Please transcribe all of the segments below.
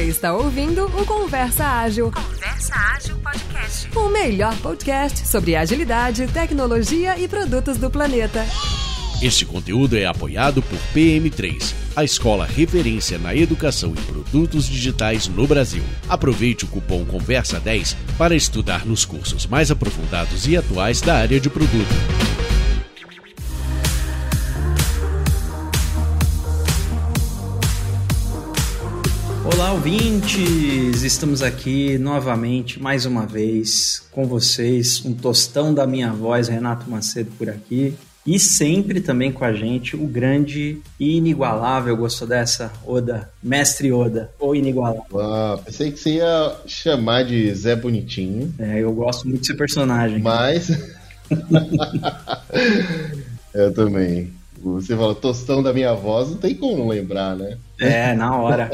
Você está ouvindo o Conversa Ágil. Conversa Ágil Podcast. O melhor podcast sobre agilidade, tecnologia e produtos do planeta. Este conteúdo é apoiado por PM3, a escola referência na educação em produtos digitais no Brasil. Aproveite o cupom Conversa 10 para estudar nos cursos mais aprofundados e atuais da área de produto. Olá, ouvintes! Estamos aqui novamente, mais uma vez, com vocês. Um tostão da minha voz, Renato Macedo, por aqui. E sempre também com a gente o grande e inigualável, gostou dessa? Oda, mestre Oda, ou inigualável. Ah, pensei que você ia chamar de Zé Bonitinho. É, eu gosto muito desse personagem. Mas. eu também. Você fala tostão da minha voz, não tem como lembrar, né? É, na hora.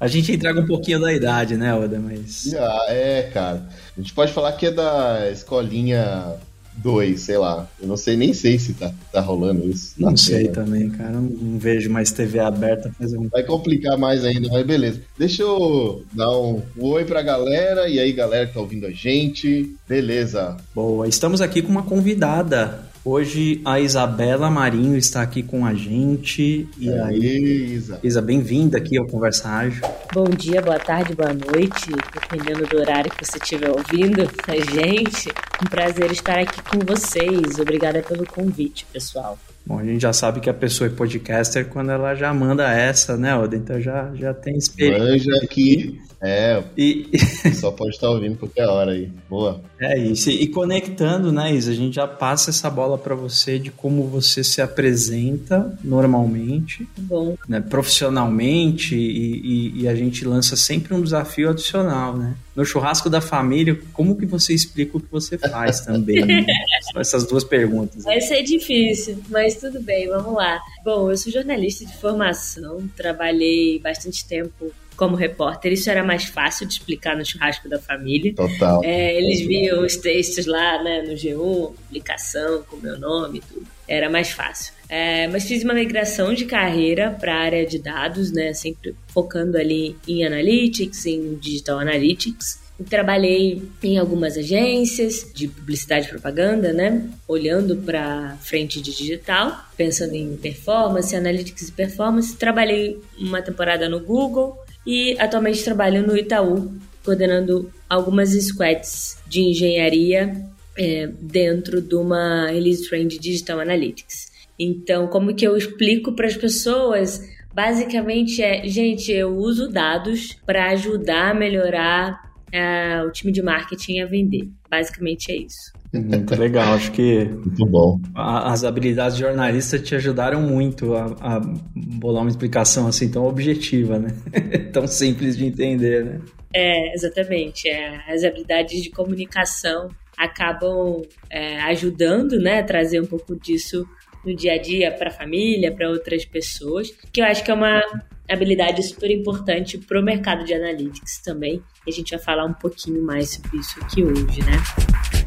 A gente entrega um pouquinho da idade, né, Oda? Mas. Ah, é, cara. A gente pode falar que é da escolinha 2, sei lá. Eu não sei, nem sei se tá, tá rolando isso. Não sei tendo. também, cara. Não, não vejo mais TV aberta fazer um. Vai complicar mais ainda, mas beleza. Deixa eu dar um oi pra galera. E aí, galera que tá ouvindo a gente. Beleza. Boa, estamos aqui com uma convidada. Hoje a Isabela Marinho está aqui com a gente. E aí, aí, Isa? Isa, bem-vinda aqui ao Conversa Ágil. Bom dia, boa tarde, boa noite, dependendo do horário que você estiver ouvindo a gente. Um prazer estar aqui com vocês. Obrigada pelo convite, pessoal. Bom, a gente já sabe que a pessoa é podcaster quando ela já manda essa, né, Oda? Então já, já tem experiência. Manja aqui. É, E só pode estar ouvindo qualquer hora aí. Boa. é isso. E conectando, né, Isa? A gente já passa essa bola para você de como você se apresenta normalmente, Bom, né, profissionalmente, e, e- e a gente lança sempre um desafio adicional, né? No churrasco da família, como que você explica o que você faz também? né? São essas duas perguntas. vai ser difícil, mas tudo bem, vamos lá. Bom, eu sou jornalista de formação, trabalhei bastante tempo como repórter. Isso era mais fácil de explicar no churrasco da família. Total. É, eles viam os textos lá né, no G1, publicação com meu nome e tudo. Era mais fácil. É, mas fiz uma migração de carreira para a área de dados, né, sempre focando ali em analytics, em digital analytics. Trabalhei em algumas agências de publicidade e propaganda, né? Olhando para frente de digital, pensando em performance, analytics e performance. Trabalhei uma temporada no Google e atualmente trabalho no Itaú, coordenando algumas squads de engenharia é, dentro de uma release train de Digital Analytics. Então, como que eu explico para as pessoas? Basicamente é, gente, eu uso dados para ajudar a melhorar ah, o time de marketing a vender. Basicamente é isso. Muito legal, acho que Muito bom. a- as habilidades de jornalista te ajudaram muito a, a bolar uma explicação assim tão objetiva, né? tão simples de entender, né? É, exatamente. É, as habilidades de comunicação acabam é, ajudando, né, a trazer um pouco disso no dia a dia para a família, para outras pessoas, que eu acho que é uma habilidade super importante para o mercado de analytics também. E a gente vai falar um pouquinho mais sobre isso aqui hoje, né?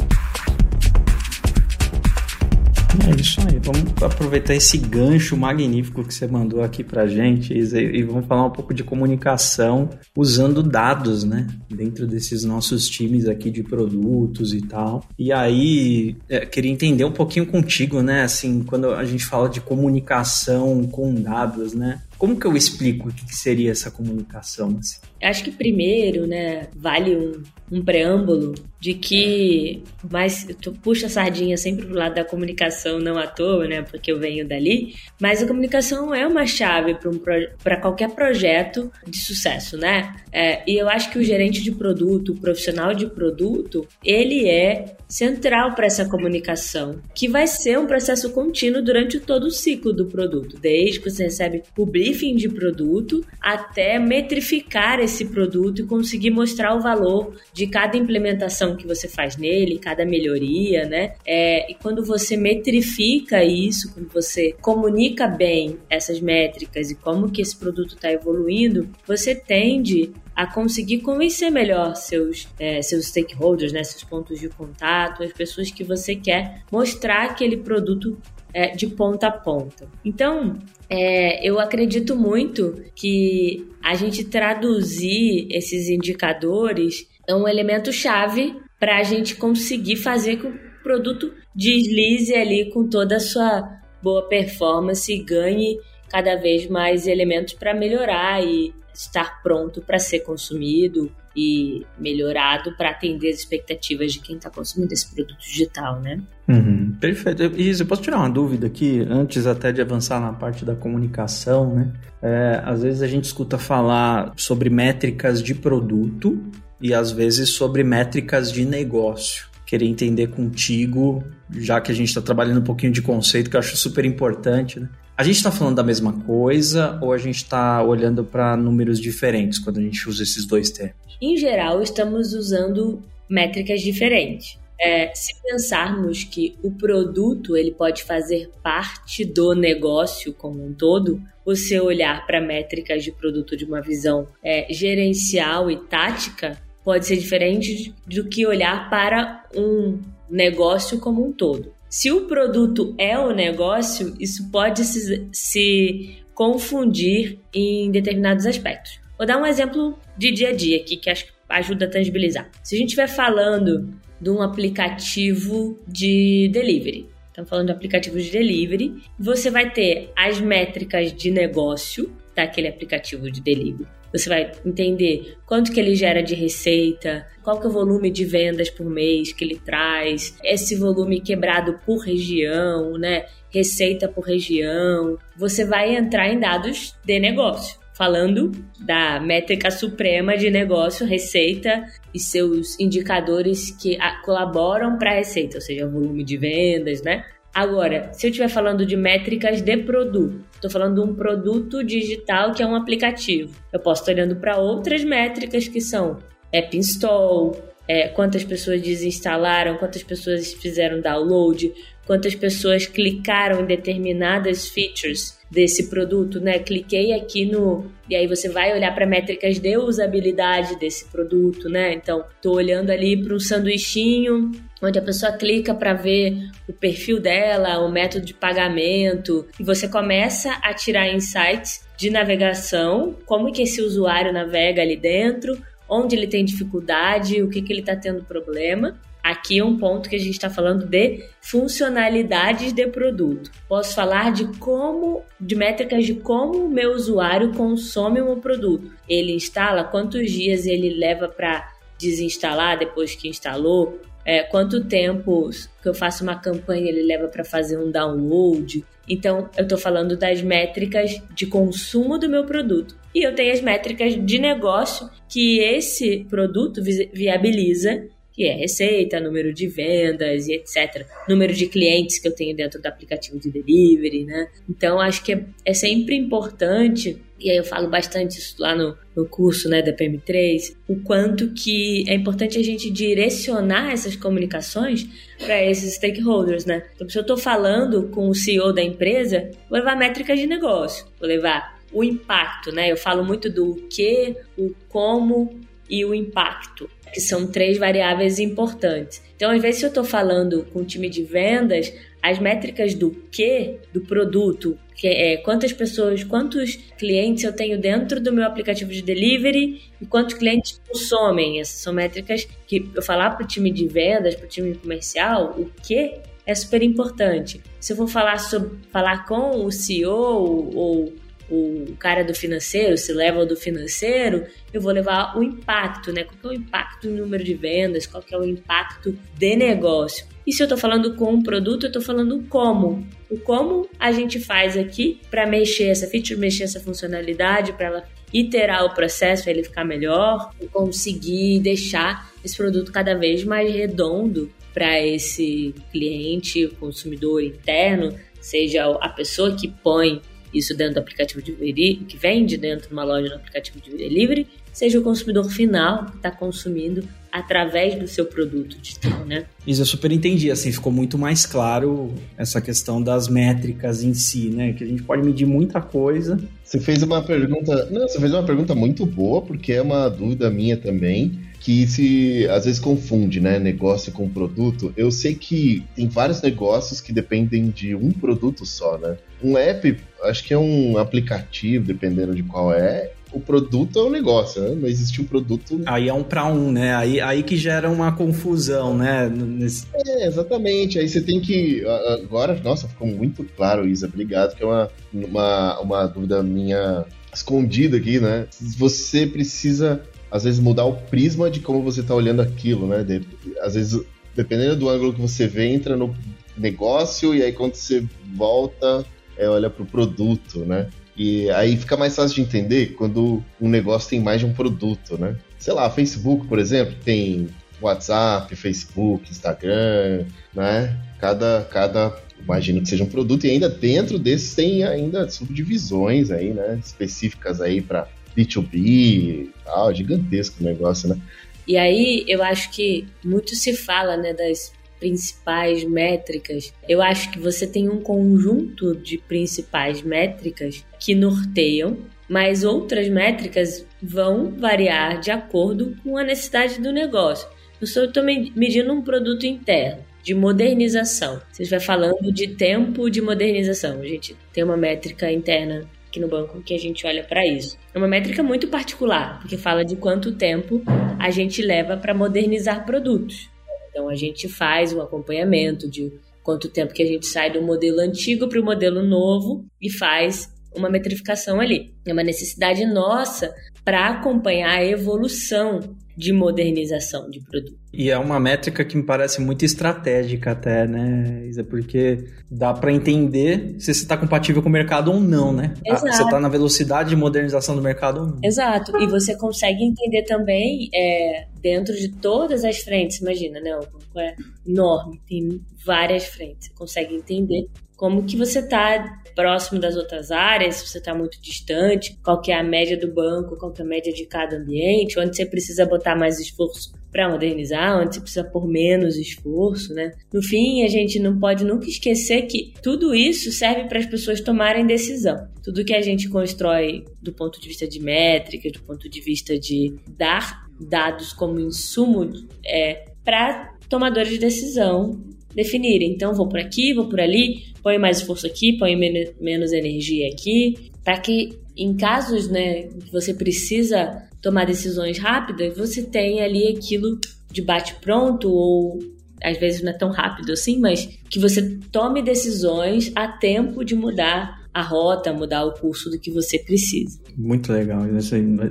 É isso aí, vamos aproveitar esse gancho magnífico que você mandou aqui pra gente e vamos falar um pouco de comunicação usando dados, né? Dentro desses nossos times aqui de produtos e tal. E aí, é, queria entender um pouquinho contigo, né? Assim, quando a gente fala de comunicação com dados, né? Como que eu explico o que seria essa comunicação? Assim? Acho que primeiro, né, vale um, um preâmbulo de que, mas tu puxa a sardinha sempre pro lado da comunicação, não à toa, né, porque eu venho dali, mas a comunicação é uma chave para um, para qualquer projeto de sucesso, né? É, e eu acho que o gerente de produto, o profissional de produto, ele é central para essa comunicação, que vai ser um processo contínuo durante todo o ciclo do produto, desde que você recebe o briefing de produto até metrificar esse produto e conseguir mostrar o valor de cada implementação que você faz nele, cada melhoria, né? É, e quando você metrifica isso, quando você comunica bem essas métricas e como que esse produto está evoluindo, você tende a conseguir convencer melhor seus, é, seus stakeholders, né, seus pontos de contato, as pessoas que você quer mostrar aquele produto é, de ponta a ponta. Então, é, eu acredito muito que a gente traduzir esses indicadores é um elemento chave para a gente conseguir fazer com que o produto deslize ali com toda a sua boa performance e ganhe cada vez mais elementos para melhorar e estar pronto para ser consumido e melhorado para atender as expectativas de quem está consumindo esse produto digital, né? Uhum, perfeito. E eu posso tirar uma dúvida aqui, antes até de avançar na parte da comunicação, né? É, às vezes a gente escuta falar sobre métricas de produto e às vezes sobre métricas de negócio. Queria entender contigo, já que a gente está trabalhando um pouquinho de conceito, que eu acho super importante, né? A gente está falando da mesma coisa ou a gente está olhando para números diferentes quando a gente usa esses dois termos? Em geral, estamos usando métricas diferentes. É, se pensarmos que o produto ele pode fazer parte do negócio como um todo, você olhar para métricas de produto de uma visão é, gerencial e tática pode ser diferente do que olhar para um negócio como um todo. Se o produto é o negócio, isso pode se, se confundir em determinados aspectos. Vou dar um exemplo de dia a dia aqui que acho que ajuda a tangibilizar. Se a gente estiver falando de um aplicativo de delivery, estamos falando de aplicativo de delivery, você vai ter as métricas de negócio daquele aplicativo de delivery. Você vai entender quanto que ele gera de receita, qual que é o volume de vendas por mês que ele traz, esse volume quebrado por região, né? Receita por região. Você vai entrar em dados de negócio falando da métrica suprema de negócio, receita e seus indicadores que colaboram para a receita, ou seja, volume de vendas, né? Agora, se eu estiver falando de métricas de produto, estou falando de um produto digital que é um aplicativo. Eu posso estar olhando para outras métricas que são app install, é, quantas pessoas desinstalaram, quantas pessoas fizeram download, quantas pessoas clicaram em determinadas features desse produto, né? Cliquei aqui no e aí você vai olhar para métricas de usabilidade desse produto, né? Então, tô olhando ali para um sanduichinho onde a pessoa clica para ver o perfil dela, o método de pagamento, e você começa a tirar insights de navegação, como que esse usuário navega ali dentro, onde ele tem dificuldade, o que, que ele está tendo problema. Aqui é um ponto que a gente está falando de funcionalidades de produto. Posso falar de como, de métricas de como o meu usuário consome meu produto. Ele instala, quantos dias ele leva para desinstalar depois que instalou, é, quanto tempo que eu faço uma campanha ele leva para fazer um download. Então, eu estou falando das métricas de consumo do meu produto. E eu tenho as métricas de negócio que esse produto viabiliza que é receita, número de vendas e etc. Número de clientes que eu tenho dentro do aplicativo de delivery, né? Então, acho que é, é sempre importante, e aí eu falo bastante isso lá no, no curso né, da PM3, o quanto que é importante a gente direcionar essas comunicações para esses stakeholders, né? Então, se eu estou falando com o CEO da empresa, vou levar métricas de negócio, vou levar o impacto, né? Eu falo muito do que, o como e o impacto que são três variáveis importantes. Então, às vezes, se eu estou falando com o time de vendas, as métricas do que do produto, que é quantas pessoas, quantos clientes eu tenho dentro do meu aplicativo de delivery e quantos clientes consomem. Essas são métricas que eu falar para o time de vendas, para o time comercial, o que é super importante. Se eu for falar sobre falar com o CEO ou o cara do financeiro, se leva do financeiro, eu vou levar o impacto, né? Qual é o impacto no número de vendas, qual é o impacto de negócio. E se eu estou falando com um produto, eu estou falando como. O como a gente faz aqui para mexer essa feature, mexer essa funcionalidade, para ela iterar o processo, para ele ficar melhor, e conseguir deixar esse produto cada vez mais redondo para esse cliente, consumidor interno, seja a pessoa que põe isso dentro do aplicativo de delivery, que vende dentro de uma loja no aplicativo de delivery, seja o consumidor final que está consumindo através do seu produto digital, né? Isso eu super entendi, assim, ficou muito mais claro essa questão das métricas em si, né? Que a gente pode medir muita coisa. Você fez uma pergunta, não, você fez uma pergunta muito boa, porque é uma dúvida minha também que se às vezes confunde, né, negócio com produto. Eu sei que tem vários negócios que dependem de um produto só, né? Um app, acho que é um aplicativo, dependendo de qual é, o produto é o negócio, né? Não existe um produto. Aí é um para um, né? Aí, aí que gera uma confusão, né? Nesse... É, exatamente. Aí você tem que. Agora, nossa, ficou muito claro, Isa. Obrigado, que é uma, uma, uma dúvida minha escondida aqui, né? Você precisa, às vezes, mudar o prisma de como você está olhando aquilo, né? De, às vezes, dependendo do ângulo que você vê, entra no negócio e aí quando você volta, é, olha para o produto, né? E aí fica mais fácil de entender quando um negócio tem mais de um produto, né? Sei lá, Facebook, por exemplo, tem WhatsApp, Facebook, Instagram, né? Cada, cada imagino que seja um produto e ainda dentro desses tem ainda subdivisões aí, né? Específicas aí para B2B, tal, gigantesco o negócio, né? E aí eu acho que muito se fala, né, das principais métricas, eu acho que você tem um conjunto de principais métricas que norteiam, mas outras métricas vão variar de acordo com a necessidade do negócio. Eu estou medindo um produto interno de modernização. Você vai falando de tempo de modernização. A gente tem uma métrica interna aqui no banco que a gente olha para isso. É uma métrica muito particular, porque fala de quanto tempo a gente leva para modernizar produtos. Então a gente faz um acompanhamento de quanto tempo que a gente sai do modelo antigo para o modelo novo e faz uma metrificação ali. É uma necessidade nossa para acompanhar a evolução de modernização de produto. E é uma métrica que me parece muito estratégica até, né, Isa? Porque dá para entender se você está compatível com o mercado ou não, né? Exato. Você está na velocidade de modernização do mercado ou não. Exato. E você consegue entender também é, dentro de todas as frentes. Imagina, né? O banco é enorme, tem várias frentes. Você consegue entender como que você está próximo das outras áreas, se você está muito distante, qual que é a média do banco, qual que é a média de cada ambiente, onde você precisa botar mais esforço para modernizar, onde você precisa pôr menos esforço, né? No fim, a gente não pode nunca esquecer que tudo isso serve para as pessoas tomarem decisão. Tudo que a gente constrói do ponto de vista de métrica, do ponto de vista de dar dados como insumo é, para tomadores de decisão definirem. Então, vou por aqui, vou por ali, põe mais esforço aqui, põe men menos energia aqui, para que em casos, né, que você precisa tomar decisões rápidas, você tenha ali aquilo de bate pronto ou às vezes não é tão rápido assim, mas que você tome decisões a tempo de mudar a rota, mudar o curso do que você precisa. Muito legal.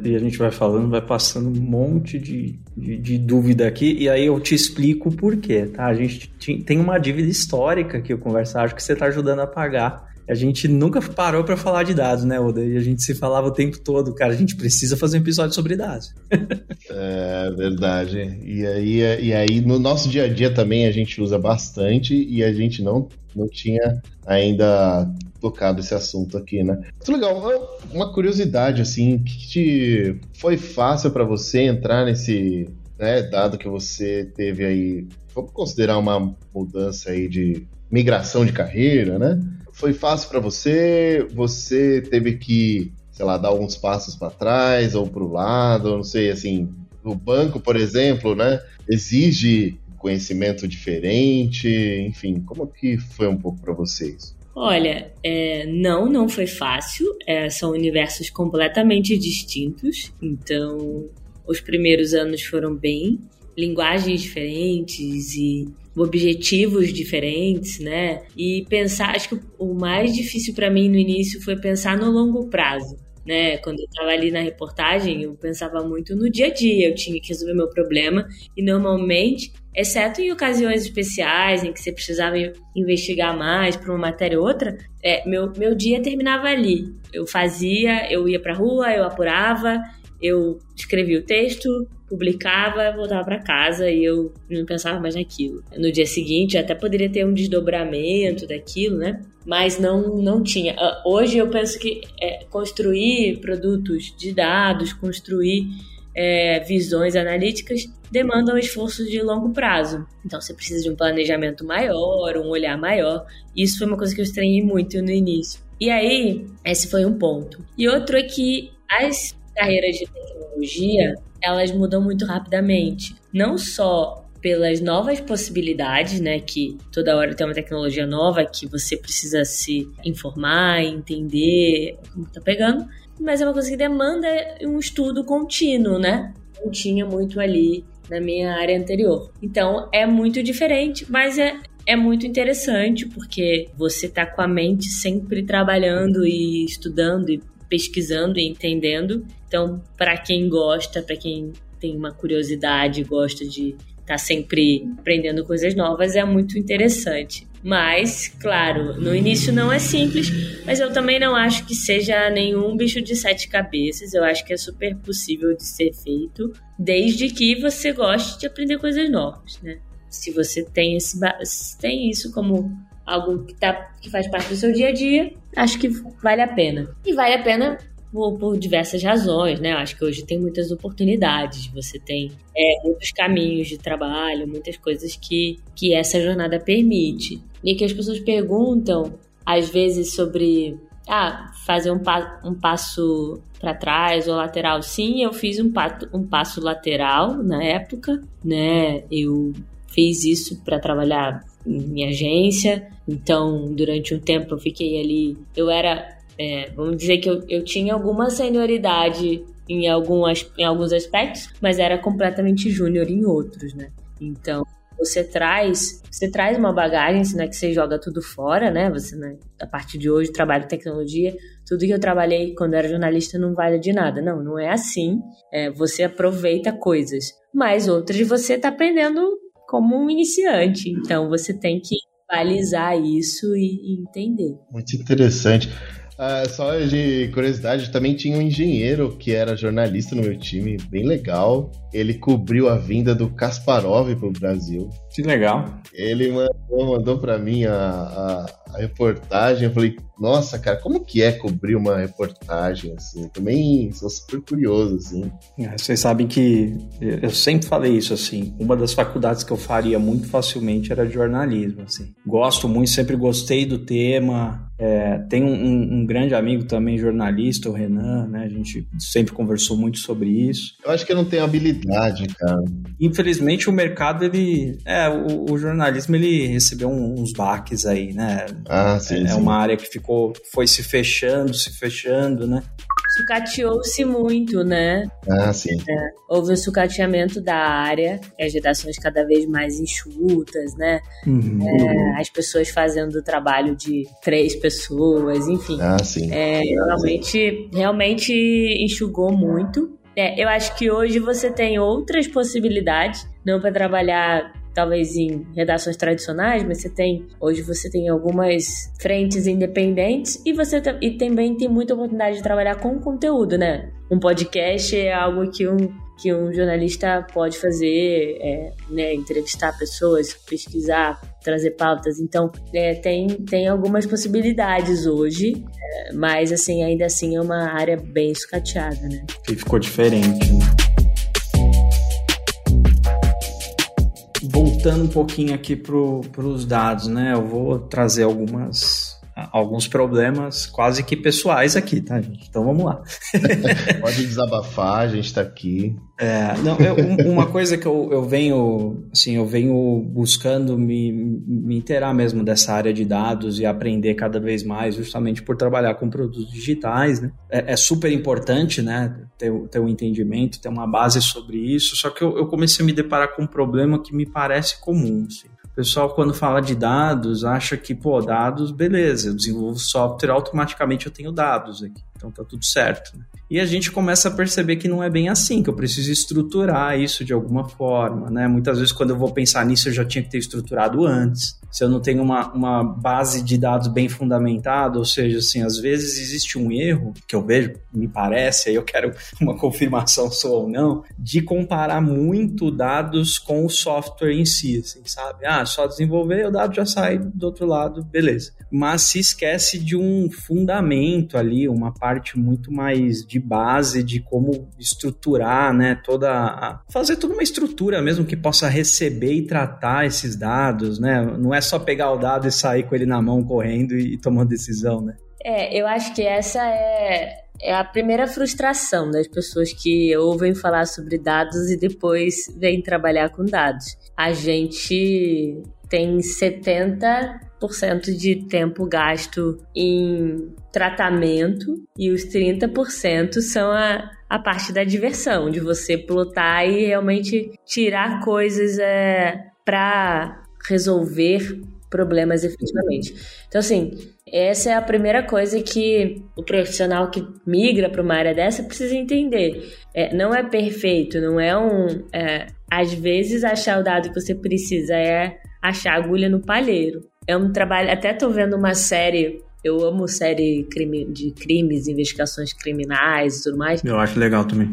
E a gente vai falando, vai passando um monte de, de, de, dúvida aqui, e aí eu te explico o porquê, tá? A gente tem uma dívida histórica que eu conversar, acho que você está ajudando a pagar. A gente nunca parou para falar de dados, né, Oda? E a gente se falava o tempo todo, cara, a gente precisa fazer um episódio sobre dados. é verdade. E aí, e aí, no nosso dia a dia também a gente usa bastante e a gente não, não tinha ainda tocado esse assunto aqui, né? Muito legal. Uma curiosidade, assim, que te foi fácil para você entrar nesse, né, dado que você teve aí, vamos considerar uma mudança aí de migração de carreira, né? Foi fácil para você? Você teve que, sei lá, dar alguns passos para trás ou para o lado, não sei, assim, o banco, por exemplo, né, exige conhecimento diferente, enfim, como que foi um pouco para vocês? Olha, é, não, não foi fácil. É, são universos completamente distintos. Então, os primeiros anos foram bem, linguagens diferentes e objetivos diferentes, né? E pensar, acho que o mais difícil para mim no início foi pensar no longo prazo. Né? Quando eu estava ali na reportagem, eu pensava muito no dia a dia, eu tinha que resolver meu problema e normalmente exceto em ocasiões especiais em que você precisava investigar mais para uma matéria ou outra, é, meu, meu dia terminava ali. Eu fazia, eu ia para rua, eu apurava, eu escrevia o texto, publicava, voltava para casa e eu não pensava mais naquilo. No dia seguinte, até poderia ter um desdobramento daquilo, né? Mas não, não tinha. Ah, hoje eu penso que é, construir produtos de dados, construir é, visões analíticas demandam esforços de longo prazo. Então você precisa de um planejamento maior, um olhar maior. Isso foi uma coisa que eu estranhei muito no início. E aí, esse foi um ponto. E outro é que as carreiras de tecnologia, elas mudam muito rapidamente. Não só pelas novas possibilidades, né? Que toda hora tem uma tecnologia nova que você precisa se informar, entender como tá pegando, mas é uma coisa que demanda um estudo contínuo, né? Não tinha muito ali na minha área anterior. Então é muito diferente, mas é, é muito interessante porque você tá com a mente sempre trabalhando e estudando e pesquisando e entendendo. Então, para quem gosta, para quem tem uma curiosidade, gosta de estar tá sempre aprendendo coisas novas, é muito interessante. Mas, claro, no início não é simples, mas eu também não acho que seja nenhum bicho de sete cabeças. Eu acho que é super possível de ser feito, desde que você goste de aprender coisas novas, né? Se você tem, esse, tem isso como algo que, tá, que faz parte do seu dia a dia, acho que vale a pena. E vale a pena por, por, diversas razões, né? Eu acho que hoje tem muitas oportunidades, você tem é, muitos caminhos de trabalho, muitas coisas que, que essa jornada permite. E que as pessoas perguntam, às vezes, sobre ah, fazer um, pa um passo para trás ou lateral. Sim, eu fiz um, pato, um passo lateral na época, né? Eu fiz isso para trabalhar em minha agência, então durante um tempo eu fiquei ali. Eu era é, vamos dizer que eu, eu tinha alguma senioridade em, algumas, em alguns aspectos, mas era completamente júnior em outros, né? Então, você traz, você traz uma bagagem, não é que você joga tudo fora, né? Você, né, a partir de hoje, trabalho tecnologia, tudo que eu trabalhei quando era jornalista não vale de nada. Não, não é assim. É, você aproveita coisas, mas outras você está aprendendo como um iniciante. Então, você tem que balizar isso e, entender. Muito interessante. Ah, só de curiosidade, também tinha um engenheiro que era jornalista no meu time, bem legal. Ele cobriu a vinda do Kasparov pro Brasil. Que legal. Ele mandou, mandou para mim a, a, a, reportagem. Eu falei, nossa, cara, como que é cobrir uma reportagem assim? Eu também sou super curioso, assim. É, vocês sabem que eu sempre falei isso, assim. Uma das faculdades que eu faria muito facilmente era jornalismo, assim. Gosto muito, sempre gostei do tema. É, tem um, um, um, grande amigo também, jornalista, o Renan, né? A gente sempre conversou muito sobre isso. Eu acho que eu não tenho habilidade, cara. Infelizmente, o mercado, ele. É, o, o jornalismo, ele recebeu uns baques aí, né? Ah, sim. É, sim. uma área que ficou, foi se fechando, se fechando, né? sucateou-se muito, né? Ah, sim. É, houve o sucateamento da área, as redações cada vez mais enxutas, né? Uhum. É, as pessoas fazendo o trabalho de três pessoas, enfim. Ah, sim. É, realmente, realmente enxugou muito. É, eu acho que hoje você tem outras possibilidades, não para trabalhar talvez em redações tradicionais, mas você tem hoje você tem algumas frentes independentes e você e também tem muita oportunidade de trabalhar com conteúdo, né? Um podcast é algo que um que um jornalista pode fazer, é, né, entrevistar pessoas, pesquisar, trazer pautas. Então, é, tem, tem algumas possibilidades hoje, é, mas assim, ainda assim é uma área bem escateada, né? E ficou diferente, né? Voltando um pouquinho aqui para os dados, né? Eu vou trazer algumas alguns problemas quase que pessoais aqui, tá, gente? Então vamos lá. Pode desabafar, a gente está aqui. É, não, eu, uma coisa que eu, eu venho, assim, eu venho buscando me, me inteirar mesmo dessa área de dados e aprender cada vez mais, justamente por trabalhar com produtos digitais, né? É, é super importante, né, ter, ter um entendimento, ter uma base sobre isso, só que eu, eu comecei a me deparar com um problema que me parece comum, assim. O pessoal, quando fala de dados, acha que, pô, dados, beleza, eu desenvolvo software, automaticamente eu tenho dados aqui. Então tá tudo certo. Né? E a gente começa a perceber que não é bem assim, que eu preciso estruturar isso de alguma forma, né? Muitas vezes quando eu vou pensar nisso eu já tinha que ter estruturado antes. Se eu não tenho uma, uma base de dados bem fundamentada, ou seja, assim, às vezes existe um erro, que eu vejo, me parece, aí eu quero uma confirmação se ou não, de comparar muito dados com o software em si, assim, sabe? Ah, só desenvolver, o dado já sai do outro lado, beleza. Mas se esquece de um fundamento ali, uma parte muito mais de base de como estruturar, né, toda a, fazer toda uma estrutura mesmo que possa receber e tratar esses dados, né? Não é só pegar o dado e sair com ele na mão correndo e, e tomando decisão, né? É, eu acho que essa é, é a primeira frustração das pessoas que ouvem falar sobre dados e depois vêm trabalhar com dados. A gente tem 70% de tempo gasto em tratamento e os 30% são a, a parte da diversão, de você plotar e realmente tirar coisas é, para resolver problemas efetivamente. Então, assim, essa é a primeira coisa que o profissional que migra para uma área dessa precisa entender. É, não é perfeito, não é um. É, às vezes, achar o dado que você precisa é achar agulha no palheiro. É um trabalho. Até tô vendo uma série eu amo série crime, de crimes, investigações criminais e tudo mais. Eu acho legal também.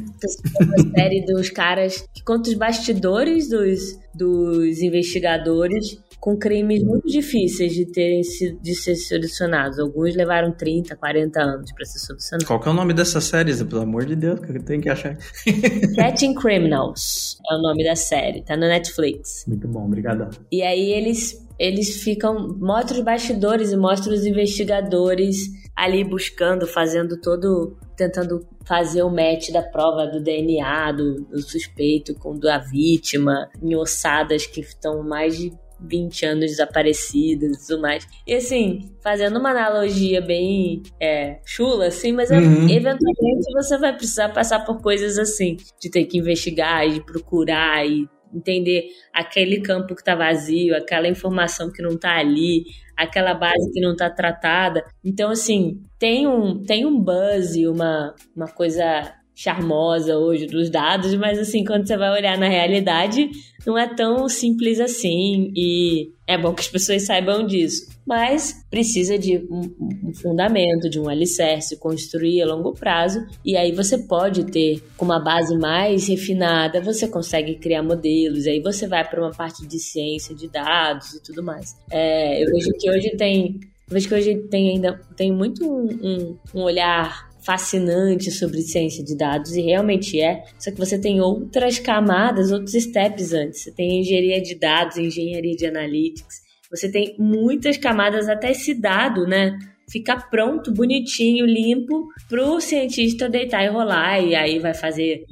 Uma série dos caras que conta os bastidores dos, dos investigadores com crimes muito difíceis de terem de ser solucionados. Alguns levaram 30, 40 anos para ser solucionados. Qual que é o nome dessa série, Pelo amor de Deus, que eu tenho que achar. Catching Criminals é o nome da série, tá no Netflix. Muito bom, obrigado. E aí eles eles ficam mostra os bastidores e mostra os investigadores ali buscando, fazendo todo tentando fazer o match da prova do DNA do, do suspeito com da vítima em ossadas que estão mais de 20 anos desaparecidas e tudo mais. E assim, fazendo uma analogia bem é, chula, assim, mas uhum. eventualmente você vai precisar passar por coisas assim, de ter que investigar, de procurar e entender aquele campo que está vazio, aquela informação que não está ali, aquela base que não está tratada. Então, assim, tem um, tem um buzz, uma, uma coisa charmosa hoje dos dados, mas assim, quando você vai olhar na realidade, não é tão simples assim e é bom que as pessoas saibam disso. Mas precisa de um, fundamento, de um alicerce, construir a longo prazo, e aí você pode ter, com uma base mais refinada, você consegue criar modelos, aí você vai para uma parte de ciência de dados e tudo mais. É, eu vejo que hoje tem. Vejo que hoje tem ainda tem muito um, um, um olhar fascinante sobre ciência de dados e realmente é, só que você tem outras camadas, outros steps antes. Você tem engenharia de dados, engenharia de analytics, você tem muitas camadas até esse dado, né? Ficar pronto, bonitinho, limpo, para o cientista deitar e rolar, e aí vai fazer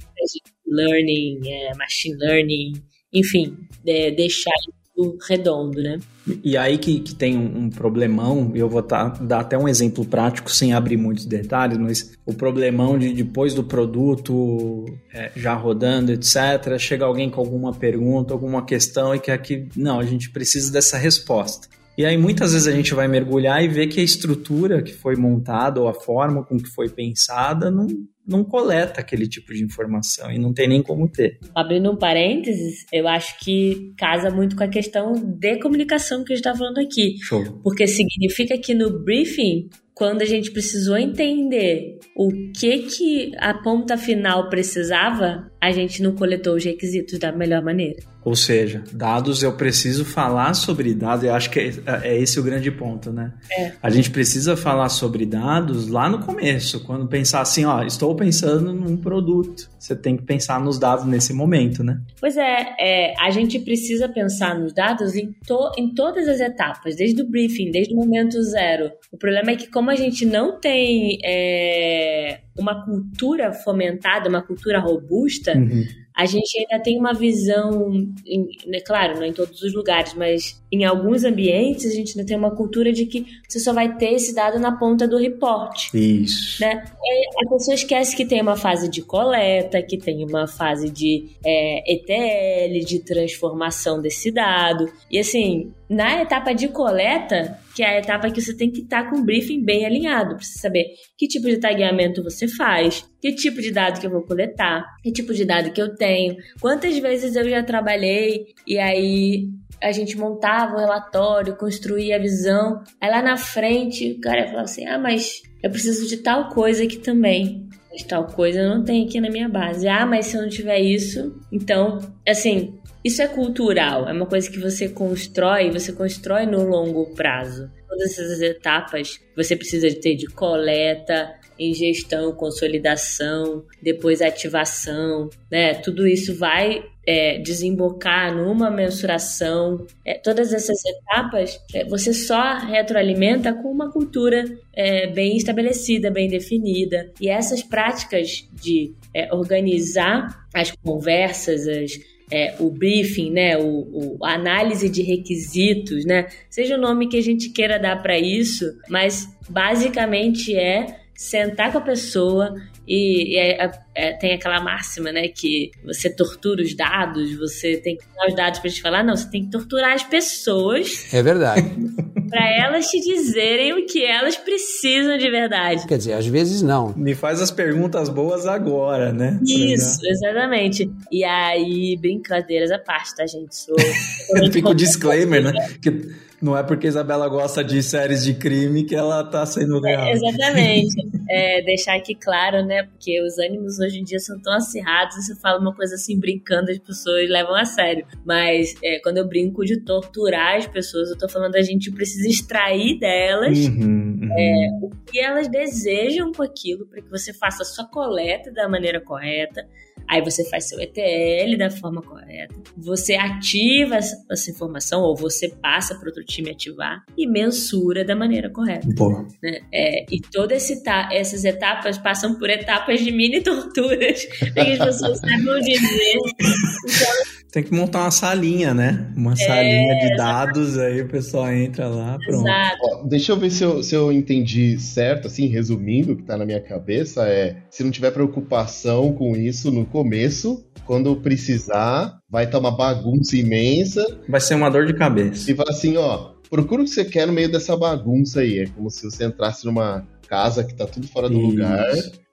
learning, é, machine learning, enfim, é, deixar redondo, né? E aí que, que tem um, um problemão, eu vou tá, dar até um exemplo prático sem abrir muitos detalhes, mas o problemão de depois do produto é, já rodando, etc., chega alguém com alguma pergunta, alguma questão e quer que, não, a gente precisa dessa resposta. E aí muitas vezes a gente vai mergulhar e ver que a estrutura que foi montada ou a forma com que foi pensada não, não coleta aquele tipo de informação e não tem nem como ter. Abrindo um parênteses, eu acho que casa muito com a questão de comunicação que a gente está falando aqui. Show. Porque significa que no briefing, quando a gente precisou entender o que que a ponta final precisava, a gente não coletou os requisitos da melhor maneira. Ou seja, dados eu preciso falar sobre dados, eu acho que é, é esse o grande ponto, né? É. A gente precisa falar sobre dados lá no começo, quando pensar assim, ó, estou pensando num produto. Você tem que pensar nos dados nesse momento, né? Pois é, é a gente precisa pensar nos dados em, to, em todas as etapas, desde o briefing, desde o momento zero. O problema é que como a gente não tem é, uma cultura fomentada, uma cultura robusta, uhum a gente ainda tem uma visão, em, né, claro, não em todos os lugares, mas em alguns ambientes a gente ainda tem uma cultura de que você só vai ter esse dado na ponta do reporte. Isso. Né? E a pessoa esquece que tem uma fase de coleta, que tem uma fase de é, ETL, de transformação desse dado. E assim, na etapa de coleta, que é a etapa que você tem que estar tá com o briefing bem alinhado, para você saber que tipo de tagueamento você faz, que tipo de dado que eu vou coletar, que tipo de dado que eu tenho, quantas vezes eu já trabalhei e aí a gente montava o relatório, construía a visão, aí lá na frente o cara falava assim: ah, mas eu preciso de tal coisa aqui também. Mas tal coisa eu não tenho aqui na minha base. Ah, mas se eu não tiver isso, então, assim, isso é cultural, é uma coisa que você constrói, você constrói no longo prazo. Todas essas etapas você precisa ter de coleta, ingestão, consolidação, depois ativação, né? Tudo isso vai é, desembocar numa mensuração. É, todas essas etapas é, você só retroalimenta com uma cultura é, bem estabelecida, bem definida. E essas práticas de é, organizar as conversas, as é, o briefing, né, o, o, análise de requisitos, né, seja o nome que a gente queira dar para isso, mas basicamente é sentar com a pessoa e, e é, é, tem aquela máxima, né, que você tortura os dados, você tem que dar os dados para te falar, não, você tem que torturar as pessoas. É verdade. para elas te dizerem o que elas precisam de verdade. Quer dizer, às vezes não. Me faz as perguntas boas agora, né? Isso, exatamente. E aí, brincadeiras à parte, tá, gente? Sou. Fica o disclaimer, né? Que não é porque Isabela gosta de séries de crime que ela tá sendo real. É, exatamente. É, deixar aqui claro, né? Porque os ânimos hoje em dia são tão acirrados, você fala uma coisa assim brincando, as pessoas levam a sério. Mas é, quando eu brinco de torturar as pessoas, eu tô falando a gente precisa extrair delas uhum, uhum. É, o que elas desejam com aquilo, para que você faça a sua coleta da maneira correta Aí você faz seu ETL da forma correta, você ativa essa informação ou você passa para outro time ativar e mensura da maneira correta. Né? É, e todas essas etapas passam por etapas de mini torturas que as pessoas saibam dizer. Então, tem que montar uma salinha, né? Uma é, salinha de dados, aí o pessoal entra lá, pronto. Ó, deixa eu ver se eu, se eu entendi certo, assim, resumindo o que tá na minha cabeça, é se não tiver preocupação com isso no começo, quando precisar, vai estar tá uma bagunça imensa. Vai ser uma dor de cabeça. E fala assim, ó, procura o que você quer no meio dessa bagunça aí. É como se você entrasse numa casa que tá tudo fora do isso. lugar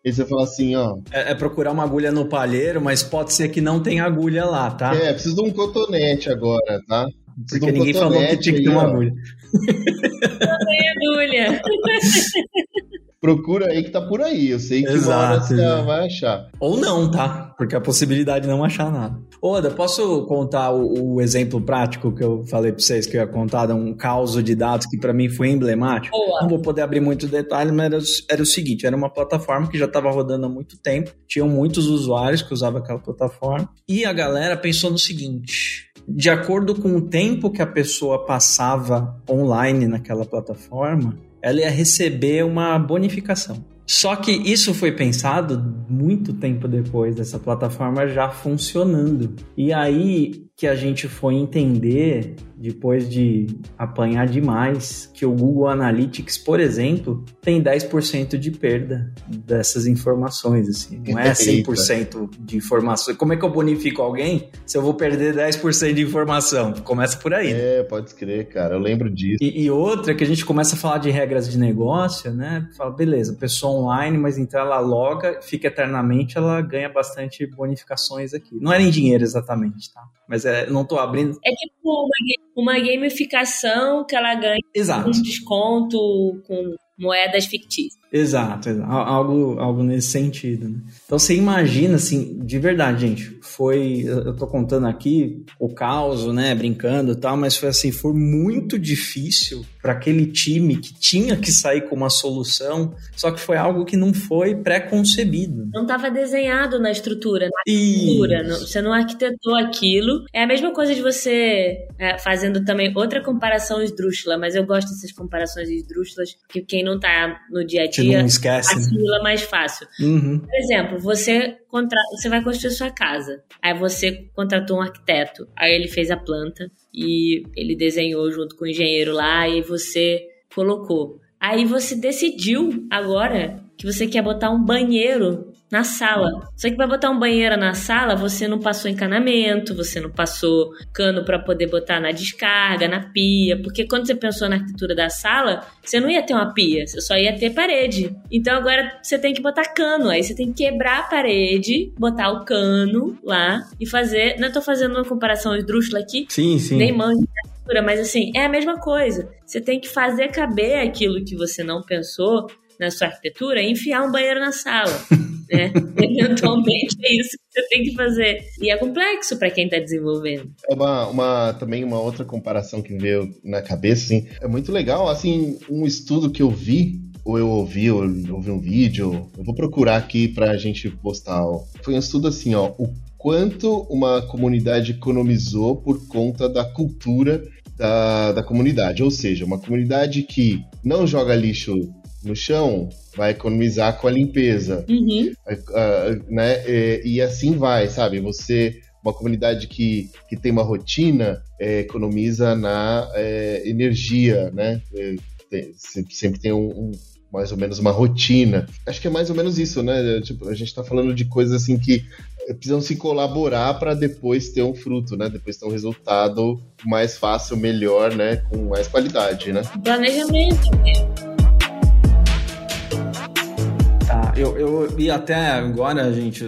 e você fala assim, ó. É, é, procurar uma agulha no palheiro, mas pode ser que não tenha agulha lá, tá? É, preciso de um cotonete agora, tá? Preciso Porque um ninguém falou que tinha que ter uma agulha. Não tem agulha. procura aí que tá por aí. Eu sei que Exato, uma hora você vai achar. Ou não, tá? Porque a possibilidade de não achar nada. Oda, posso contar o, o, exemplo prático que eu falei pra vocês que eu ia contar, um caos de dados que para mim foi emblemático? Boa. Não vou poder abrir muito detalhe, mas era, era o seguinte: era uma plataforma que já estava rodando há muito tempo, tinham muitos usuários que usavam aquela plataforma, e a galera pensou no seguinte: de acordo com o tempo que a pessoa passava online naquela plataforma, ela ia receber uma bonificação. Só que isso foi pensado muito tempo depois dessa plataforma já funcionando. E aí que a gente foi entender, depois de apanhar demais, que o Google Analytics, por exemplo, tem 10% de perda dessas informações. Assim. Não é 100% de informação. Como é que eu bonifico alguém se eu vou perder 10% de informação? Começa por aí. É, pode crer, cara. Eu lembro disso. E, e outra, que a gente começa a falar de regras de negócio, né? Fala, beleza, pessoa online, mas então ela loga, fica eternamente, ela ganha bastante bonificações aqui. Não era em dinheiro exatamente, tá? Mas é, não tô abrindo. É tipo uma, uma gamificação que ela ganha Exato. um desconto com moedas fictícias. Exato, algo, algo nesse sentido. Né? Então você imagina, assim, de verdade, gente, foi, eu tô contando aqui o caos, né, brincando e tal, mas foi assim, foi muito difícil para aquele time que tinha que sair com uma solução, só que foi algo que não foi pré-concebido. Não estava desenhado na estrutura, na arquitetura, não, você não arquitetou aquilo. É a mesma coisa de você, é, fazendo também outra comparação esdrúxula, mas eu gosto dessas comparações esdrúxulas, porque quem não tá no dia a dia não esquece, assimila né? mais fácil. Uhum. Por exemplo, você contra... você vai construir sua casa. Aí você contratou um arquiteto. Aí ele fez a planta e ele desenhou junto com o engenheiro lá e você colocou. Aí você decidiu agora que você quer botar um banheiro na sala. Só que para botar um banheiro na sala, você não passou encanamento, você não passou cano para poder botar na descarga, na pia, porque quando você pensou na arquitetura da sala, você não ia ter uma pia, você só ia ter parede. Então agora você tem que botar cano, aí você tem que quebrar a parede, botar o cano lá e fazer, não tô fazendo uma comparação esdrúxula aqui, sim, sim. nem manjo mas assim, é a mesma coisa. Você tem que fazer caber aquilo que você não pensou na sua arquitetura e enfiar um banheiro na sala. né? Eventualmente é isso que você tem que fazer. E é complexo para quem está desenvolvendo. É uma, uma, também uma outra comparação que veio na cabeça, assim, é muito legal, assim, um estudo que eu vi ou eu ouvi, ou ouvi um vídeo, eu vou procurar aqui para a gente postar. Foi um estudo assim, ó, o quanto uma comunidade economizou por conta da cultura da, da comunidade. Ou seja, uma comunidade que não joga lixo no chão, vai economizar com a limpeza. Uhum. Uh, né? E, e, assim vai, sabe? Você Uma comunidade que, que tem uma rotina é, economiza na é, energia, né? É, tem, sempre tem um, um mais ou menos uma rotina. Acho que é mais ou menos isso, né? Tipo, a gente está falando de coisas assim que precisam se colaborar para depois ter um fruto, né? Depois ter um resultado mais fácil, melhor, né? Com mais qualidade, né? Planejamento. Tá, eu, eu e até agora, gente,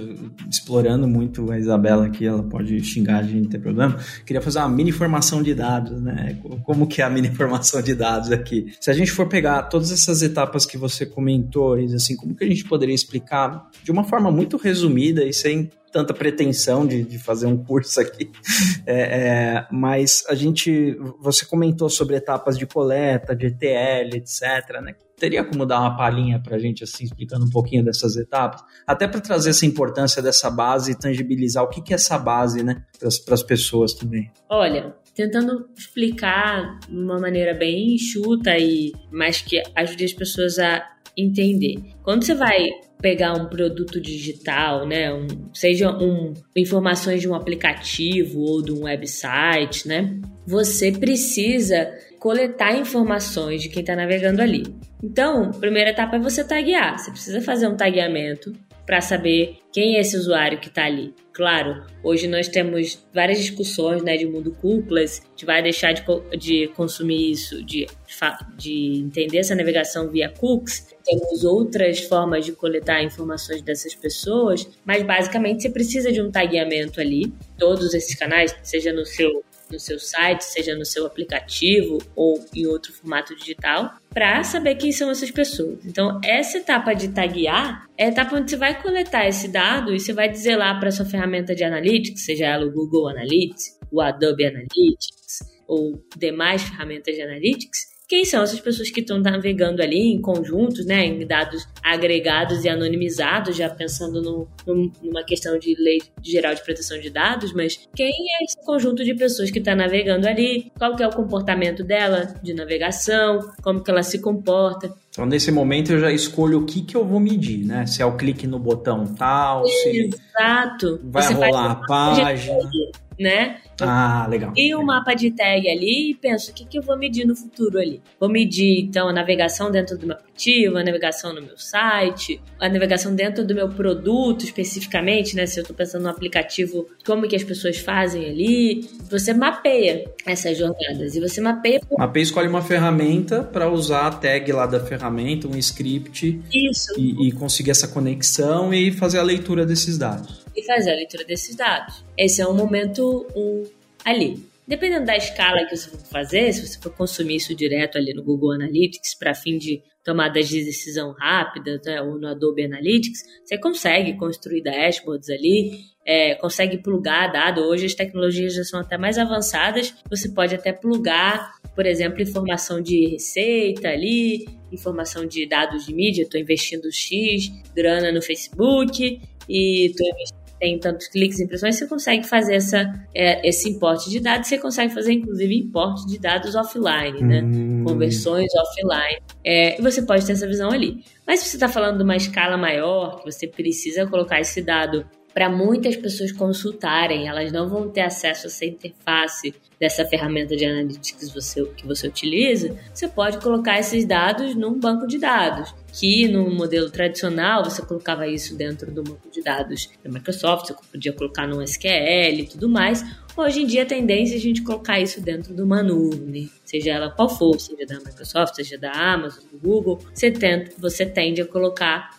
explorando muito a Isabela aqui, ela pode xingar a gente, não tem problema. Queria fazer uma mini formação de dados, né? Como que é a mini formação de dados aqui? Se a gente for pegar todas essas etapas que você comentou, assim, como que a gente poderia explicar de uma forma muito resumida e sem tanta pretensão de, de fazer um curso aqui, é, é, mas a gente, você comentou sobre etapas de coleta, de ETL, etc, né? Teria como dar uma palhinha para a gente, assim, explicando um pouquinho dessas etapas? Até para trazer essa importância dessa base e tangibilizar o que, que é essa base, né, para as pessoas também. Olha, tentando explicar de uma maneira bem enxuta e mais que ajude as pessoas a entender. Quando você vai pegar um produto digital, né, um, seja um, informações de um aplicativo ou de um website, né, você precisa coletar informações de quem está navegando ali. Então, a primeira etapa é você taguear. Você precisa fazer um tagueamento para saber quem é esse usuário que está ali. Claro, hoje nós temos várias discussões né, de mundo cúpulas, a gente vai deixar de, de consumir isso, de, de entender essa navegação via cookies, temos outras formas de coletar informações dessas pessoas, mas basicamente você precisa de um tagueamento ali, todos esses canais, seja no seu no seu site, seja no seu aplicativo ou em outro formato digital, para saber quem são essas pessoas. Então, essa etapa de taguear é a etapa onde você vai coletar esse dado e você vai dizer lá para sua ferramenta de analytics, seja ela o Google Analytics, o Adobe Analytics ou demais ferramentas de analytics, quem são essas pessoas que estão navegando ali em conjuntos, né, em dados agregados e anonimizados, já pensando no, no, numa questão de lei geral de proteção de dados, mas quem é esse conjunto de pessoas que está navegando ali, qual que é o comportamento dela de navegação, como que ela se comporta. Então, nesse momento, eu já escolho o que, que eu vou medir, né? Se é o clique no botão tal, se Exato. vai Você rolar a página né? Ah, legal. E o um mapa de tag ali e penso, o que, que eu vou medir no futuro ali? Vou medir, então, a navegação dentro do meu aplicativo, a navegação no meu site, a navegação dentro do meu produto especificamente, né? Se eu estou pensando no aplicativo, como que as pessoas fazem ali. Você mapeia essas jornadas e você mapeia... Mapeia escolhe uma ferramenta para usar a tag lá da ferramenta, um script. Isso. E, e conseguir essa conexão e fazer a leitura desses dados e fazer a leitura desses dados. Esse é um momento um, ali. Dependendo da escala que você for fazer, se você for consumir isso direto ali no Google Analytics para fim de tomadas de decisão rápidas, né, ou no Adobe Analytics, você consegue construir dashboards ali, é, consegue plugar dado. Hoje as tecnologias já são até mais avançadas. Você pode até plugar, por exemplo, informação de receita ali, informação de dados de mídia. Estou investindo X grana no Facebook e estou investindo tem tantos cliques e impressões, você consegue fazer essa, é, esse importe de dados, você consegue fazer inclusive importe de dados offline, né? Hum. Conversões offline. É, e você pode ter essa visão ali. Mas se você está falando de uma escala maior, que você precisa colocar esse dado para muitas pessoas consultarem, elas não vão ter acesso a essa interface dessa ferramenta de analytics que você, que você utiliza, você pode colocar esses dados num banco de dados que no modelo tradicional você colocava isso dentro do banco de dados da Microsoft, você podia colocar no SQL e tudo mais. Hoje em dia a tendência é a gente colocar isso dentro de uma nuvem, seja ela qual for, seja da Microsoft, seja da Amazon, do Google, você, tenta, você tende a colocar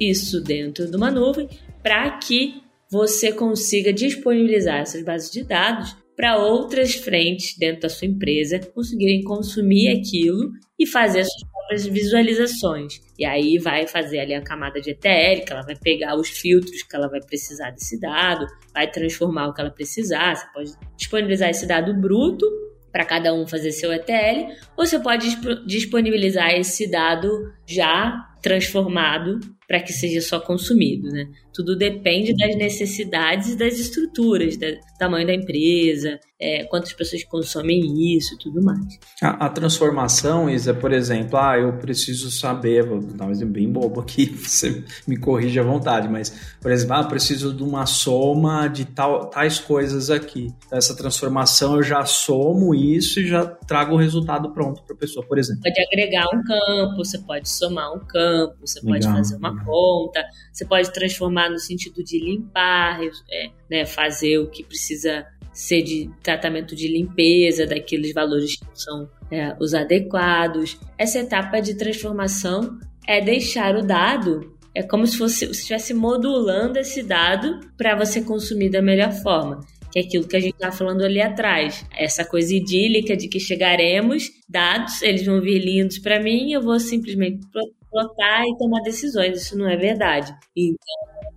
isso dentro de uma nuvem para que você consiga disponibilizar essas bases de dados para outras frentes dentro da sua empresa conseguirem consumir aquilo e fazer suas próprias visualizações. E aí vai fazer ali a camada de ETL, que ela vai pegar os filtros que ela vai precisar desse dado, vai transformar o que ela precisar. Você pode disponibilizar esse dado bruto para cada um fazer seu ETL, ou você pode disponibilizar esse dado já transformado para que seja só consumido, né? Tudo depende das necessidades e das estruturas, do tamanho da empresa, é, quantas pessoas consomem isso e tudo mais. A, a, transformação, Isa, por exemplo, ah, eu preciso saber, vou dar um exemplo bem bobo aqui, você me corrige à vontade, mas, por exemplo, ah, preciso de uma soma de tal, tais coisas aqui. Então, essa transformação eu já somo isso e já trago o resultado pronto para a pessoa, por exemplo. Pode agregar um campo, você pode somar um campo, você Legal. pode fazer uma conta, você pode transformar no sentido de limpar, é, né, fazer o que precisa ser de tratamento de limpeza daqueles valores que são é, os adequados. Essa etapa de transformação é deixar o dado, é como se você estivesse modulando esse dado para você consumir da melhor forma. Que é aquilo que a gente estava falando ali atrás. Essa coisa idílica de que chegaremos, dados, eles vão vir lindos para mim, eu vou simplesmente plotar e tomar decisões. Isso não é verdade. Então,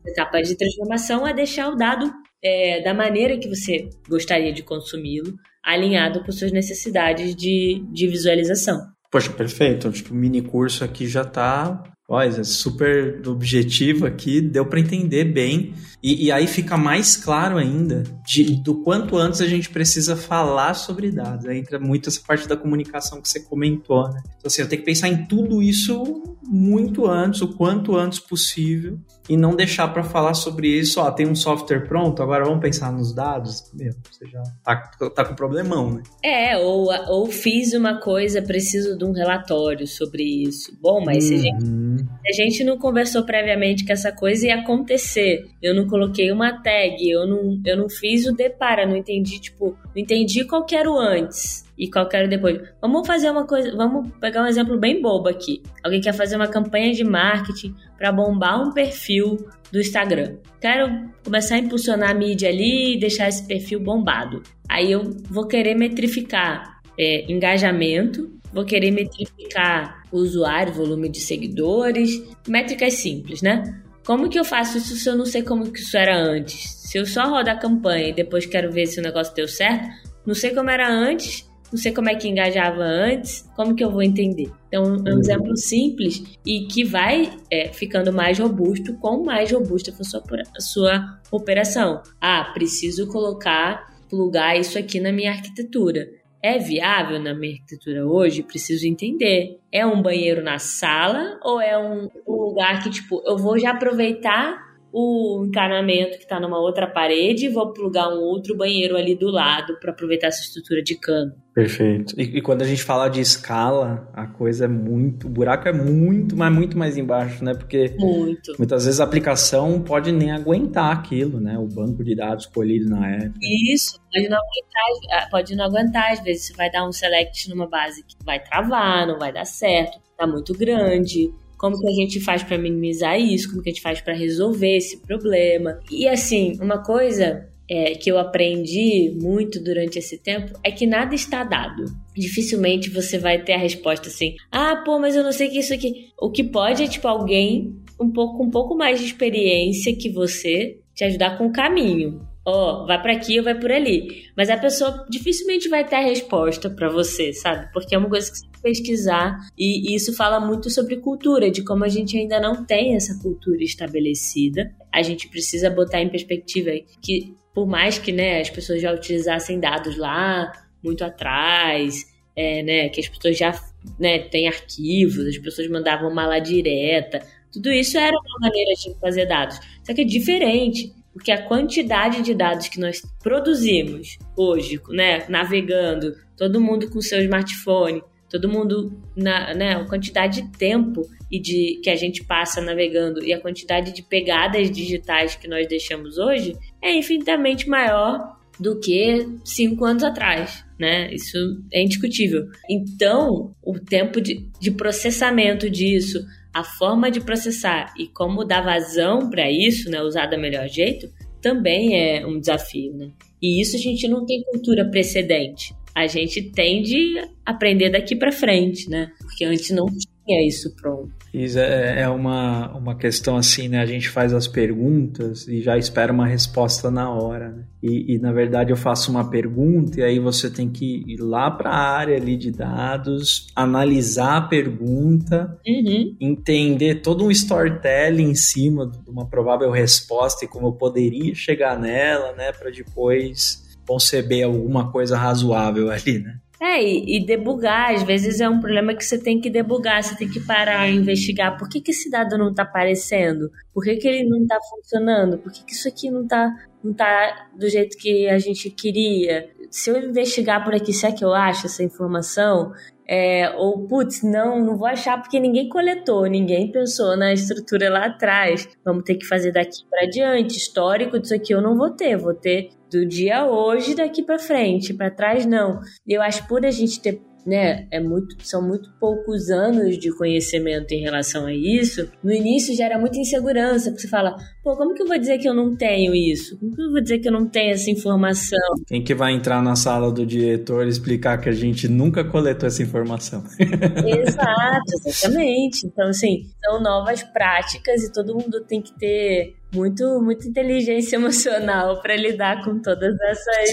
a etapa de transformação é deixar o dado é, da maneira que você gostaria de consumi-lo, alinhado com suas necessidades de, de visualização. Poxa, perfeito. Que o mini curso aqui já está Olha, super objetivo aqui, deu para entender bem. E, e, aí fica mais claro ainda de, do quanto antes a gente precisa falar sobre dados. Aí entra muito essa parte da comunicação que você comentou, né? Então, assim, eu tenho que pensar em tudo isso muito antes, o quanto antes possível, e não deixar para falar sobre isso, ó, tem um software pronto, agora vamos pensar nos dados. Meu, você já tá, tá com problemão, né? É, ou, ou fiz uma coisa, preciso de um relatório sobre isso. Bom, mas uhum. se a gente uhum. A gente não conversou previamente que essa coisa ia acontecer. Eu não coloquei uma tag, eu não, eu não fiz o depara, não entendi, tipo, não entendi qual que era o antes e qual que era o depois. Vamos fazer uma coisa, vamos pegar um exemplo bem bobo aqui. Alguém quer fazer uma campanha de marketing para bombar um perfil do Instagram. Quero começar a impulsionar a mídia ali e deixar esse perfil bombado. Aí eu vou querer metrificar é, engajamento, vou querer metrificar usuário, volume de seguidores, métricas simples, né? Como que eu faço isso se eu não sei como que isso era antes? Se eu só rodar a campanha e depois quero ver se o negócio deu certo, não sei como era antes, não sei como é que engajava antes, como que eu vou entender? Então, é um uhum. exemplo simples e que vai é, ficando mais robusto, quanto mais robusta for sua, a sua operação. Ah, preciso colocar, plugar isso aqui na minha arquitetura é viável na minha arquitetura hoje? Preciso entender. É um banheiro na sala ou é um, um lugar que, tipo, eu vou já aproveitar o encanamento que está numa outra parede e vou plugar um outro banheiro ali do lado para aproveitar essa estrutura de cano. Perfeito. E, e, quando a gente fala de escala, a coisa é muito. O buraco é muito, mas muito mais embaixo, né? Porque muito. muitas vezes a aplicação pode nem aguentar aquilo, né? O banco de dados colhido na época. Isso, pode não aguentar, ah, pode não aguentar. Às vezes você vai dar um select numa base que vai travar, não vai dar certo, tá muito grande como que a gente faz para minimizar isso, como que a gente faz para resolver esse problema. E assim, uma coisa é, que eu aprendi muito durante esse tempo é que nada está dado. Dificilmente você vai ter a resposta assim: ah, pô, mas eu não sei que isso aqui. O que pode é tipo alguém um pouco um pouco mais de experiência que você te ajudar com o caminho ó, oh, vai para aqui ou vai por ali. Mas a pessoa dificilmente vai ter a resposta para você, sabe? Porque é uma coisa que você tem que pesquisar e, isso fala muito sobre cultura, de como a gente ainda não tem essa cultura estabelecida. A gente precisa botar em perspectiva que por mais que, né, as pessoas já utilizassem dados lá muito atrás, é, né, que as pessoas já, né, têm arquivos, as pessoas mandavam mala direta, tudo isso era uma maneira de fazer dados. Só que é diferente porque a quantidade de dados que nós produzimos hoje, né, navegando, todo mundo com seu smartphone, todo mundo na, né, a quantidade de tempo e de que a gente passa navegando e a quantidade de pegadas digitais que nós deixamos hoje é infinitamente maior do que cinco anos atrás, né? Isso é indiscutível. Então, o tempo de, de processamento disso, a forma de processar e como dar vazão para isso, né, usar da melhor jeito, também é um desafio, né? E isso a gente não tem cultura precedente. A gente tende a aprender daqui para frente, né? Porque antes não tinha isso pronto. Isso é, é uma, uma questão assim, né? A gente faz as perguntas e já espera uma resposta na hora, né? E, e na verdade eu faço uma pergunta e aí você tem que ir lá para a área ali de dados, analisar a pergunta, uhum. entender todo um storytelling em cima de uma provável resposta e como eu poderia chegar nela, né? Para depois conceber alguma coisa razoável ali, né? É, e, e, debugar, às vezes é um problema que você tem que debugar, você tem que parar e investigar. Por que, que esse dado não está aparecendo? Por que, que ele não está funcionando? Por que, que isso aqui não está não tá do jeito que a gente queria? Se eu investigar por aqui, será que eu acho essa informação? É, ou, putz, não, não vou achar porque ninguém coletou, ninguém pensou na estrutura lá atrás. Vamos ter que fazer daqui para diante. Histórico disso aqui eu não vou ter, vou ter do dia hoje daqui para frente, para trás não. Eu acho por a gente ter né, é muito, são muito poucos anos de conhecimento em relação a isso. No início gera muita insegurança, porque você fala, pô, como que eu vou dizer que eu não tenho isso? Como que eu vou dizer que eu não tenho essa informação? Quem que vai entrar na sala do diretor e explicar que a gente nunca coletou essa informação? Exato, exatamente. Então, assim, são novas práticas e todo mundo tem que ter muito, muita inteligência emocional para lidar com todas essas,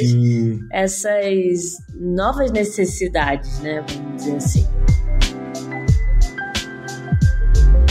essas novas necessidades, né? Vamos dizer assim.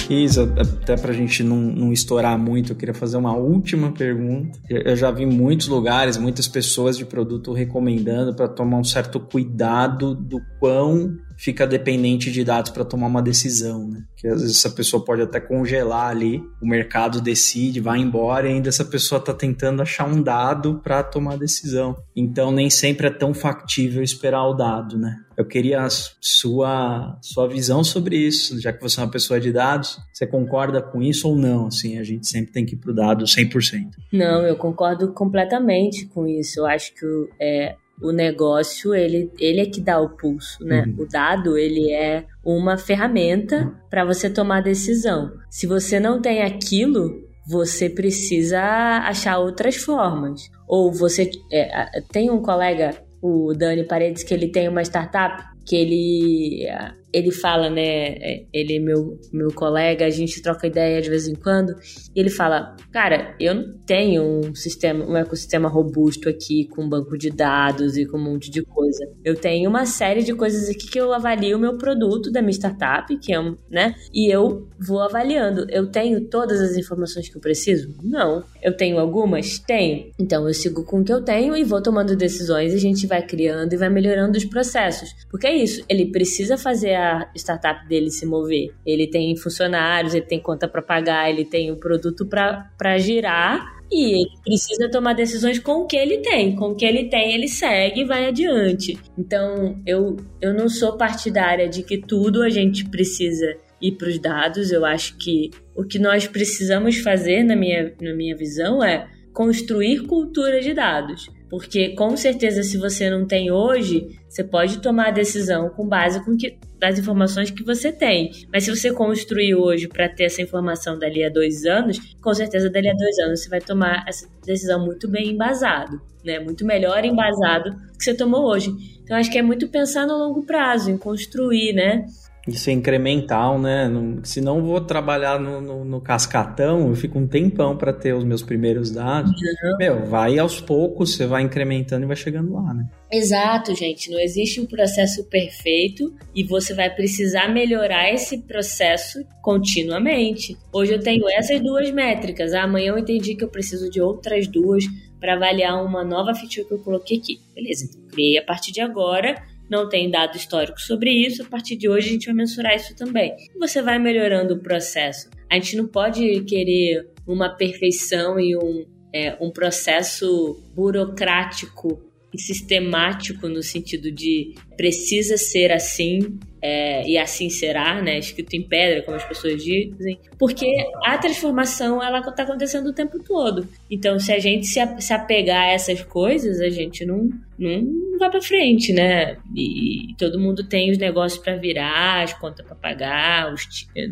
Isa, até para a gente não, não estourar muito, eu queria fazer uma última pergunta. Eu já vi muitos lugares, muitas pessoas de produto recomendando para tomar um certo cuidado do quão fica dependente de dados para tomar uma decisão, né? Que às vezes essa pessoa pode até congelar ali, o mercado decide, vai embora e ainda essa pessoa está tentando achar um dado para tomar a decisão. Então nem sempre é tão factível esperar o dado, né? Eu queria a sua sua visão sobre isso, já que você é uma pessoa de dados, você concorda com isso ou não? Assim, a gente sempre tem que ir para o dado 100%. Não, eu concordo completamente com isso. Eu acho que é, o negócio ele, ele é que dá o pulso, né? Uhum. O dado ele é uma ferramenta para você tomar decisão. Se você não tem aquilo, você precisa achar outras formas. Ou você é, tem um colega, o Dani Paredes, que ele tem uma startup que ele ele fala, né? É, ele é meu, meu colega, a gente troca ideia de vez em quando. E ele fala: Cara, eu não tenho um sistema, um ecossistema robusto aqui com banco de dados e com um monte de coisa. Eu tenho uma série de coisas aqui que eu avalio o meu produto da minha startup, que é né? E eu vou avaliando. Eu tenho todas as informações que eu preciso? Não. Eu tenho algumas? Tenho. Então eu sigo com o que eu tenho e vou tomando decisões e a gente vai criando e vai melhorando os processos. Porque é isso, ele precisa fazer a startup dele se mover. Ele tem funcionários, ele tem conta para pagar, ele tem o produto para girar e ele precisa tomar decisões com o que ele tem. Com o que ele tem, ele segue e vai adiante. Então, eu, eu não sou partidária de que tudo a gente precisa ir para os dados. Eu acho que o que nós precisamos fazer, na minha, na minha visão, é construir cultura de dados. Porque com certeza, se você não tem hoje, você pode tomar a decisão com base com que, das informações que você tem. Mas se você construir hoje para ter essa informação dali a dois anos, com certeza dali a dois anos você vai tomar essa decisão muito bem embasado, né? Muito melhor embasado que você tomou hoje. Então acho que é muito pensar no longo prazo, em construir, né? Isso é incremental, né? Se não vou trabalhar no, no, no, cascatão, eu fico um tempão para ter os meus primeiros dados. Uhum. Meu, vai aos poucos, você vai incrementando e vai chegando lá, né? Exato, gente. Não existe um processo perfeito e você vai precisar melhorar esse processo continuamente. Hoje eu tenho essas duas métricas. Amanhã eu entendi que eu preciso de outras duas para avaliar uma nova feature que eu coloquei aqui. Beleza, então criei a partir de agora não tem dado histórico sobre isso, a partir de hoje a gente vai mensurar isso também. Você vai melhorando o processo. A gente não pode querer uma perfeição e um, é, um processo burocrático e sistemático no sentido de precisa ser assim é, e assim será, né? Escrito em pedra, como as pessoas dizem, porque a transformação ela está acontecendo o tempo todo. Então, se a gente se, se apegar a essas coisas, a gente não, não vai para frente, né? E, e, todo mundo tem os negócios para virar, as contas para pagar, os,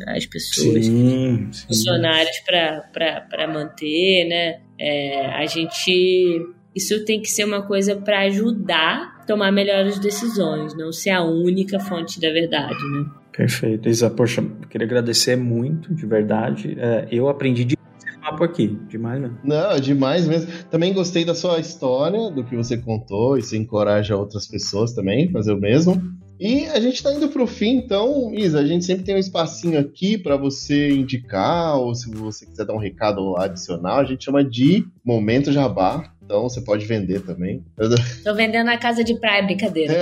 as pessoas, sim, sim. funcionários para manter, né? É, a gente isso tem que ser uma coisa para ajudar a tomar melhores decisões, não ser a única fonte da verdade, né? Perfeito. Isa, poxa, queria agradecer muito, de verdade. É, eu aprendi de papo aqui, demais mesmo. Não, demais mesmo. Também gostei da sua história, do que você contou, e você encoraja outras pessoas também a fazer o mesmo. E a gente está indo para o fim, então, Isa, a gente sempre tem um espacinho aqui para você indicar, ou se você quiser dar um recado adicional, a gente chama de Momento Jabá. Então você pode vender também. Tô vendendo na casa de praia, brincadeira.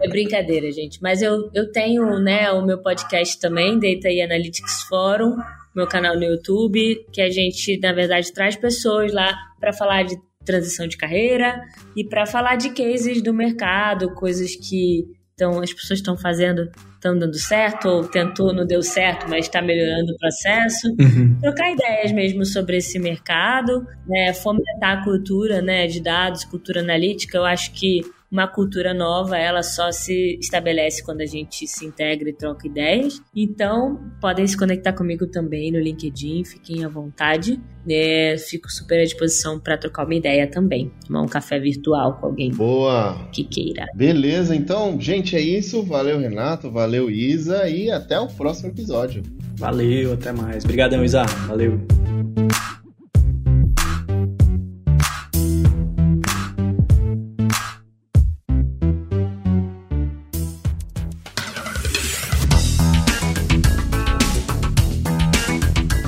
É, é brincadeira, gente. Mas eu, eu tenho né, o meu podcast também, Data e Analytics Forum, meu canal no YouTube, que a gente, na verdade, traz pessoas lá para falar de transição de carreira e para falar de cases do mercado, coisas que então, as pessoas estão fazendo, estão dando certo, ou tentou, não deu certo, mas está melhorando o processo. Uhum. Trocar ideias mesmo sobre esse mercado, né, fomentar a cultura né, de dados, cultura analítica. Eu acho que uma cultura nova, ela só se estabelece quando a gente se integra e troca ideias. Então, podem se conectar comigo também no LinkedIn, fiquem à vontade. É, fico super à disposição para trocar uma ideia também. Tomar um café virtual com alguém. Boa! Que queira. Beleza, então, gente, é isso. Valeu, Renato. Valeu, Isa. E até o próximo episódio. Valeu, até mais. Obrigadão, Isa. Valeu.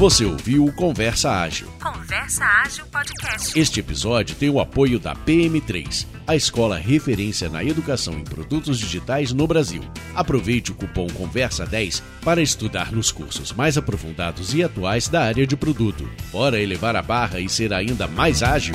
Você ouviu o Conversa Ágil. Conversa Ágil Podcast. Este episódio tem o apoio da PM3, a escola referência na educação em produtos digitais no Brasil. Aproveite o cupom Conversa10 para estudar nos cursos mais aprofundados e atuais da área de produto. Bora elevar a barra e ser ainda mais ágil?